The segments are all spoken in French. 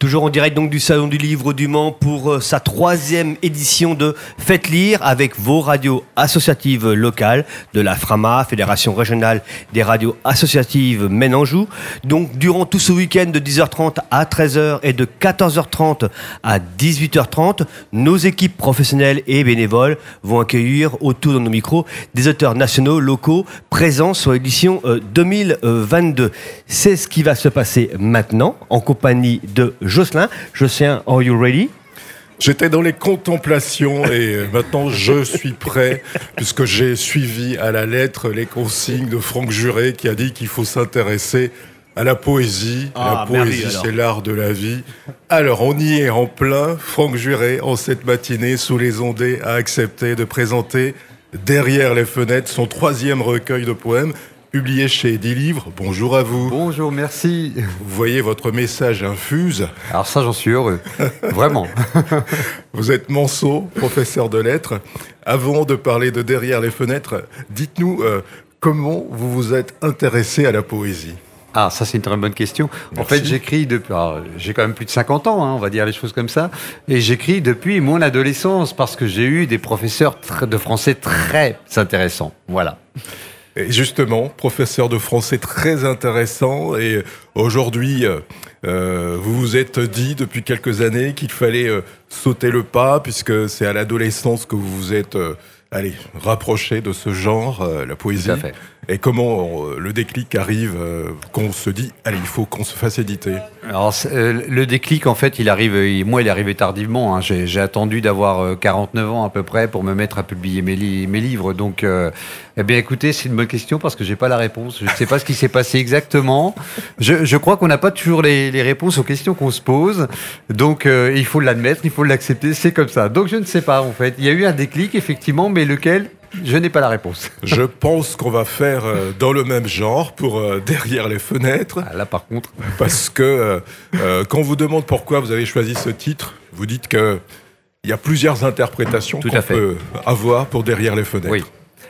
Toujours en direct donc du Salon du Livre du Mans pour euh, sa troisième édition de Faites lire avec vos radios associatives locales de la FRAMA, Fédération régionale des radios associatives Maine-Anjou. Donc durant tout ce week-end de 10h30 à 13h et de 14h30 à 18h30, nos équipes professionnelles et bénévoles vont accueillir autour de nos micros des auteurs nationaux, locaux, présents sur l'édition 2022. Euh, C'est ce qui va se passer maintenant en compagnie de Jocelyn. Jocelyn, are you ready? J'étais dans les contemplations et euh, maintenant je suis prêt puisque j'ai suivi à la lettre les consignes de Franck Juré qui a dit qu'il faut s'intéresser à la poésie. Ah, la poésie, c'est l'art de la vie. Alors, on y est en plein. Franck Juré, en cette matinée, sous les ondées, a accepté de présenter Derrière les fenêtres, son troisième recueil de poèmes publié chez Des Livres. Bonjour à vous. Bonjour, merci. Vous voyez, votre message infuse. Alors ça, j'en suis heureux. Vraiment. vous êtes Manceau, professeur de lettres. Avant de parler de Derrière les fenêtres, dites-nous euh, comment vous vous êtes intéressé à la poésie? Ah, ça c'est une très bonne question. En fait, j'écris depuis. J'ai quand même plus de 50 ans, hein, on va dire les choses comme ça. Et j'écris depuis mon adolescence parce que j'ai eu des professeurs de français très intéressants. Voilà. Justement, professeur de français très intéressant. Et aujourd'hui, euh, euh, vous vous êtes dit depuis quelques années qu'il fallait euh, sauter le pas, puisque c'est à l'adolescence que vous vous êtes euh, allez, rapproché de ce genre, la poésie. Tout à fait. Et comment euh, le déclic arrive euh, qu'on se dit, allez, il faut qu'on se fasse éditer Alors, euh, le déclic, en fait, il arrive, moi, il est arrivé tardivement. Hein. J'ai attendu d'avoir 49 ans à peu près pour me mettre à publier mes, li mes livres. Donc, eh bien, écoutez, c'est une bonne question parce que j'ai pas la réponse. Je ne sais pas ce qui s'est passé exactement. Je, je crois qu'on n'a pas toujours les, les, réponses aux questions qu'on se pose. Donc, il faut l'admettre, il faut l'accepter. C'est comme ça. Donc, je ne sais pas, en fait. Il y a eu un déclic, effectivement, mais lequel je n'ai pas la réponse. Je pense qu'on va faire euh, dans le même genre pour euh, derrière les fenêtres. Ah, là, par contre. Parce que euh, quand on vous demande pourquoi vous avez choisi ce titre, vous dites que il y a plusieurs interprétations qu'on peut avoir pour derrière les fenêtres. Oui.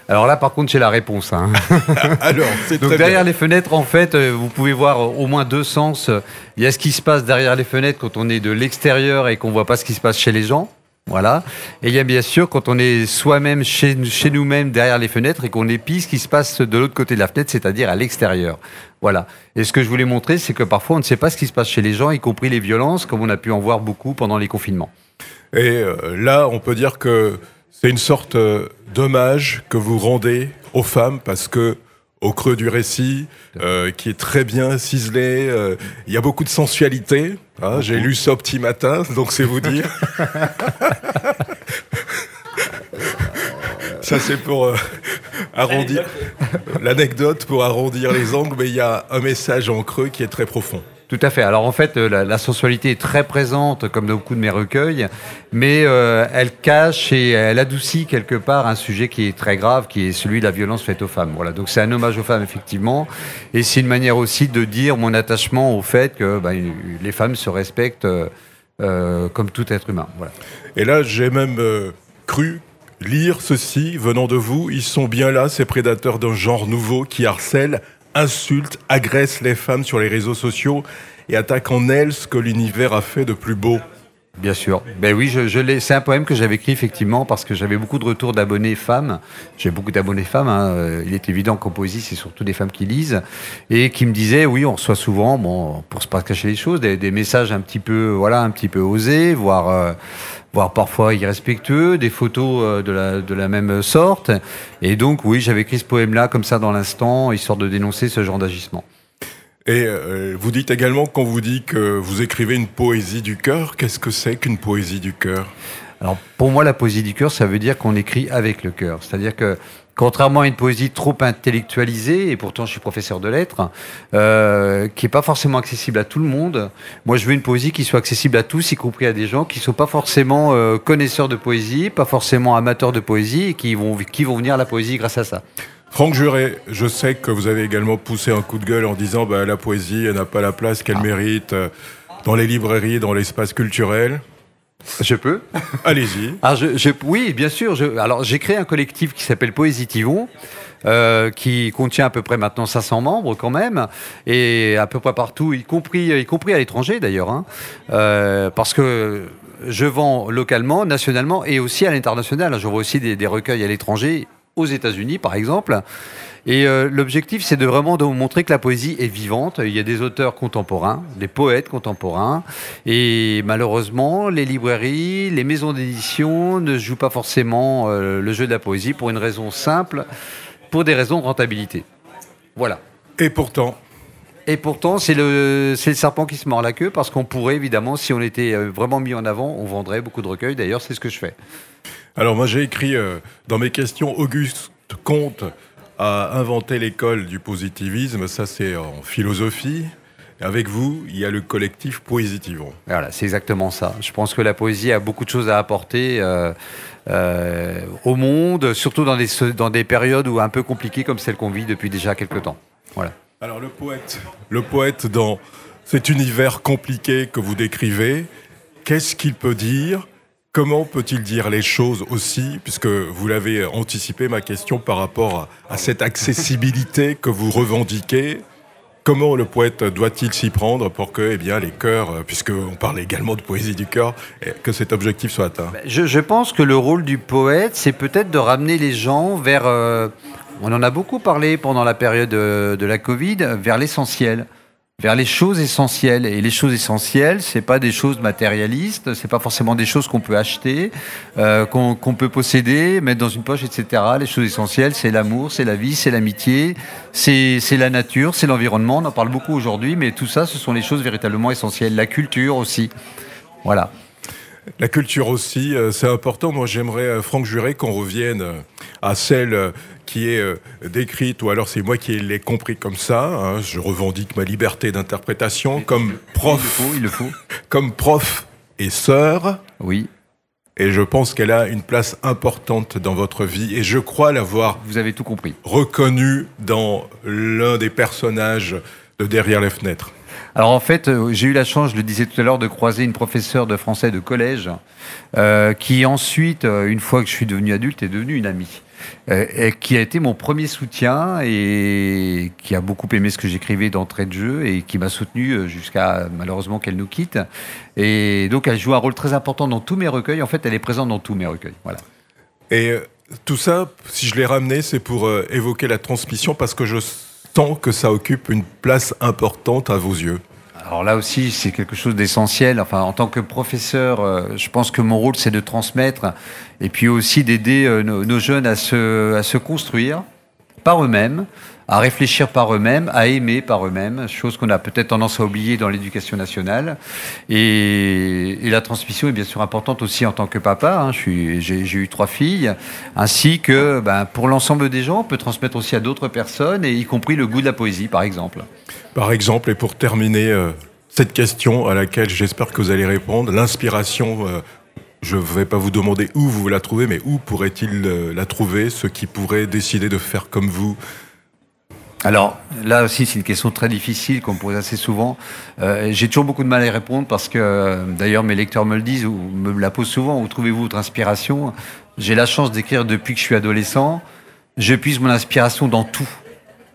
Alors là, par contre, j'ai la réponse. Hein. Alors, c'est Donc derrière bien. les fenêtres, en fait, vous pouvez voir au moins deux sens. Il y a ce qui se passe derrière les fenêtres quand on est de l'extérieur et qu'on voit pas ce qui se passe chez les gens. Voilà. Et a bien sûr quand on est soi-même chez, nous-mêmes derrière les fenêtres et qu'on épie ce qui se passe de l'autre côté de la fenêtre, c'est-à-dire à, l'extérieur. Voilà. Et ce que je voulais montrer, c'est que parfois on ne sait pas ce qui se passe chez les gens, y compris les violences, comme on a pu en voir beaucoup pendant les confinements. Et euh, là, on peut dire que c'est une sorte euh, d'hommage que vous rendez aux femmes parce que au creux du récit, euh, qui est très bien ciselé. Euh, il y a beaucoup de sensualité. Hein, J'ai lu ça petit matin, donc c'est vous dire. ça c'est pour euh, arrondir l'anecdote pour arrondir les angles, mais il y a un message en creux qui est très profond. Tout à fait. Alors en fait, la, la, sensualité est très présente, comme dans beaucoup de mes recueils, mais euh, elle cache et elle adoucit quelque part un sujet qui est très grave, qui est celui de la violence faite aux femmes. Voilà. Donc c'est un hommage aux femmes effectivement, et c'est une manière aussi de dire mon attachement au fait que ben, les femmes se respectent euh, comme tout être humain. Voilà. Et là, j'ai même euh, cru lire ceci venant de vous. Ils sont bien là, ces prédateurs d'un genre nouveau qui harcèlent insulte, agresse les femmes sur les réseaux sociaux et attaque en elles ce que l'univers a fait de plus beau. Bien sûr. Ben oui, je, je c'est un poème que j'avais écrit effectivement parce que j'avais beaucoup de retours d'abonnés femmes. J'ai beaucoup d'abonnés femmes. Hein. Il est évident qu'en poésie, c'est surtout des femmes qui lisent et qui me disaient, oui, on reçoit souvent, bon, pour se pas cacher les choses, des, des, messages un petit peu, voilà, un petit peu osés, voire, euh, voire parfois irrespectueux, des photos euh, de la, de la même sorte. Et donc, oui, j'avais écrit ce poème-là comme ça dans l'instant, histoire de dénoncer ce genre d'agissement. Et euh, vous dites également, quand vous dites que vous écrivez une poésie du cœur, qu'est-ce que c'est qu'une poésie du cœur? Alors, pour moi, la poésie du cœur, ça veut dire qu'on écrit avec le cœur. C'est-à-dire que, contrairement à une poésie trop intellectualisée, et pourtant je suis professeur de lettres, euh, qui n'est pas forcément accessible à tout le monde, moi je veux une poésie qui soit accessible à tous, y compris à des gens qui ne sont pas forcément euh, connaisseurs de poésie, pas forcément amateurs de poésie, et qui vont venir à la poésie grâce à ça. Franck Juré, je sais que vous avez également poussé un coup de gueule en disant bah, la poésie n'a pas la place qu'elle ah. mérite dans les librairies, dans l'espace culturel. Je peux Allez-y. Ah, je, je- oui, bien sûr. Je, alors, j'ai créé un collectif qui s'appelle Poésitivon, euh, qui contient à peu près maintenant 500 membres quand même, et à peu près partout, y compris, y compris à l'étranger d'ailleurs, hein. Euh, parce que je vends localement, nationalement et aussi à l'international. Je vois aussi des, des recueils à l'étranger, aux États-Unis par exemple. Et euh, l'objectif, c'est de vraiment de montrer que la poésie est vivante. Il y a des auteurs contemporains, des poètes contemporains, et malheureusement, les librairies, les maisons d'édition ne jouent pas forcément euh, le jeu de la poésie pour une raison simple, pour des raisons de rentabilité. Voilà. Et pourtant, Et pourtant, c'est le, serpent qui se mord la queue, parce qu'on pourrait évidemment, si on était euh, vraiment mis en avant, on vendrait beaucoup de recueils. D'ailleurs, c'est ce que je fais. alors moi j'ai écrit euh, dans mes questions Auguste Comte a inventé l'école du positivisme, ça c'est en philosophie. Avec vous, il y a le collectif Poésitivon. Voilà, c'est exactement ça. Je pense que la poésie a beaucoup de choses à apporter euh, euh, au monde, surtout dans des, dans des périodes où un peu compliquées comme celle qu'on vit depuis déjà quelques temps. Voilà. Alors le poète, le poète dans cet univers compliqué que vous décrivez, qu'est-ce qu'il peut dire? Comment peut-il dire les choses aussi? Puisque vous l'avez anticipé ma question par rapport à, cette accessibilité que vous revendiquez. Comment le poète doit-il s'y prendre pour que eh bien, les chœurs, puisqu'on parle également de poésie du cœur, eh, que cet objectif soit atteint? Je, je pense que le rôle du poète, c'est peut-être de ramener les gens vers. euh, on en a beaucoup parlé pendant la période euh, de la Covid, vers l'essentiel, vers les choses essentielles. Et les choses essentielles, c'est pas des choses matérialistes, c'est pas forcément des choses qu'on peut acheter, euh, qu'on peut posséder, mettre dans une poche, etc. Les choses essentielles, c'est l'amour, c'est la vie, c'est l'amitié, c'est la nature, c'est l'environnement. On en parle beaucoup aujourd'hui, mais tout ça, ce sont les choses véritablement essentielles. La culture aussi. Voilà. La culture aussi, euh, c'est important. Moi, j'aimerais, Franck Juré, qu'on revienne à celle qui est euh, décrite, ou alors c'est moi qui l'ai compris comme ça. hein. Je revendique ma liberté d'interprétation comme Il le prof, faut, il le faut. comme prof et sœur. Oui. Et je pense qu'elle a une place importante dans votre vie. Et je crois l'avoir Vous avez tout compris. reconnue dans l'un des personnages de Derrière les fenêtres. Alors en fait, euh, j'ai eu la chance, je le disais tout à l'heure, de croiser une professeure de français de collège euh, qui ensuite, euh, une fois que je suis devenu adulte, est devenue une amie. Et qui a été mon premier soutien et qui a beaucoup aimé ce que j'écrivais d'entrée de jeu et qui m'a soutenu jusqu'à malheureusement qu'elle nous quitte. Et donc elle joue un rôle très important dans tous mes recueils. En fait, elle est présente dans tous mes recueils. Voilà. Et tout ça, si je l'ai ramené, c'est pour évoquer la transmission parce que je sens que ça occupe une place importante à vos yeux. Alors là aussi, c'est quelque chose d'essentiel. Enfin, en tant que professeur, euh, je pense que mon rôle, c'est de transmettre et puis aussi d'aider euh, nos jeunes à se, à se construire par eux-mêmes, à réfléchir par eux-mêmes, à aimer par eux-mêmes, chose qu'on a peut-être tendance à oublier dans l'éducation nationale. Et, la transmission est bien sûr importante aussi en tant que papa. hein. J'ai eu trois filles, ainsi que ben, pour l'ensemble des gens, on peut transmettre aussi à d'autres personnes, et y compris le goût de la poésie, par exemple. Par exemple, et pour terminer euh, cette question à laquelle j'espère que vous allez répondre, l'inspiration, euh, je ne vais pas vous demander où vous la trouvez, mais où pourrait-il euh, la trouver, ceux qui pourraient décider de faire comme vous Alors là aussi, c'est une question très difficile qu'on pose assez souvent. Euh, J'ai toujours beaucoup de mal à y répondre parce que, euh, d'ailleurs, mes lecteurs me le disent ou me la posent souvent. Où trouvez-vous votre inspiration? J'ai la chance d'écrire depuis que je suis adolescent. Je puise mon inspiration dans tout,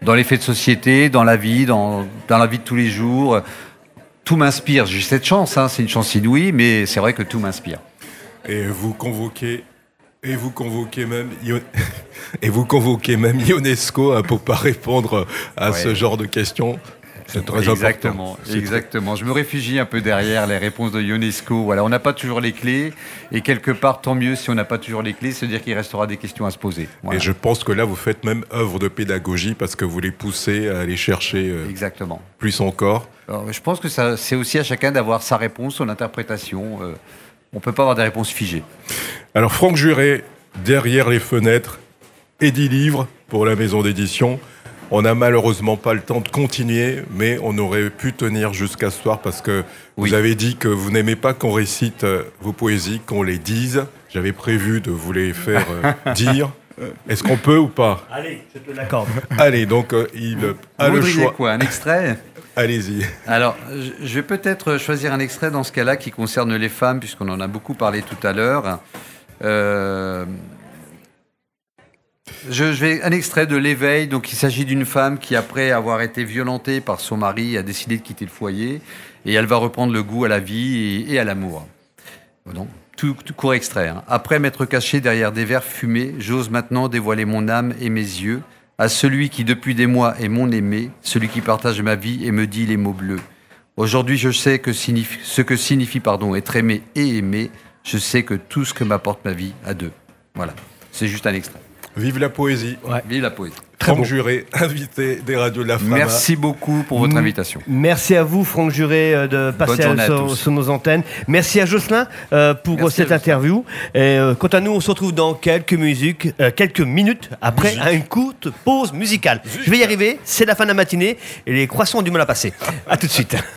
dans les faits de société, dans la vie, dans, dans la vie de tous les jours. Tout m'inspire. J'ai cette chance, hein, c'est une chance inouïe, mais c'est vrai que tout m'inspire. Et vous convoquez, et vous convoquez même, et vous convoquez même Ionesco hein, pour pas répondre à ce genre de questions. C'est très exactement, important. Exactement. Je me réfugie un peu derrière les réponses de Ionesco. Voilà, on n'a pas toujours les clés, et quelque part, tant mieux si on n'a pas toujours les clés, c'est-à-dire qu'il restera des questions à se poser. Voilà. Et je pense que là, vous faites même œuvre de pédagogie parce que vous les poussez à aller chercher euh, Exactement. plus encore. Alors, je pense que ça, c'est aussi à chacun d'avoir sa réponse, son interprétation. Euh, on peut pas avoir des réponses figées. Alors, Franck Juré, derrière les fenêtres, et 10 livres pour la maison d'édition. On n'a malheureusement pas le temps de continuer, mais on aurait pu tenir jusqu'à ce soir parce que Oui. vous avez dit que vous n'aimez pas qu'on récite euh, vos poésies, qu'on les dise. J'avais prévu de vous les faire euh, dire. Est-ce qu'on peut ou pas? Allez, je te l'accorde. Allez, donc euh, il a Vous le choix. quoi Un extrait? Allez-y. Alors, je vais peut-être choisir un extrait dans ce cas-là qui concerne les femmes, puisqu'on en a beaucoup parlé tout à l'heure. Euh, je, vais un extrait de l'éveil. Donc, il s'agit d'une femme qui, après avoir été violentée par son mari, a décidé de quitter le foyer et elle va reprendre le goût à la vie et, à l'amour. Donc, tout, court extrait. Hein. Après m'être caché derrière des verres fumés, j'ose maintenant dévoiler mon âme et mes yeux à celui qui depuis des mois est mon aimé, celui qui partage ma vie et me dit les mots bleus. Aujourd'hui, je sais ce que signifie pardon, être aimé et aimé. Je sais que tout ce que m'apporte ma vie à deux. Voilà, c'est juste un extrait. Vive la poésie. Vive la poésie. Franck Juré, invité des radios de la Frama. Merci beaucoup pour votre invitation. Merci à vous, Franck Juré, euh, de passer sur, nos antennes. Merci à Jocelyn euh, pour cette interview. Et, euh, quant à nous, on se retrouve dans quelques musiques, quelques minutes après une courte pause musicale. Je vais y arriver, c'est la fin de la matinée et les croissants ont du mal à passer. à tout de suite.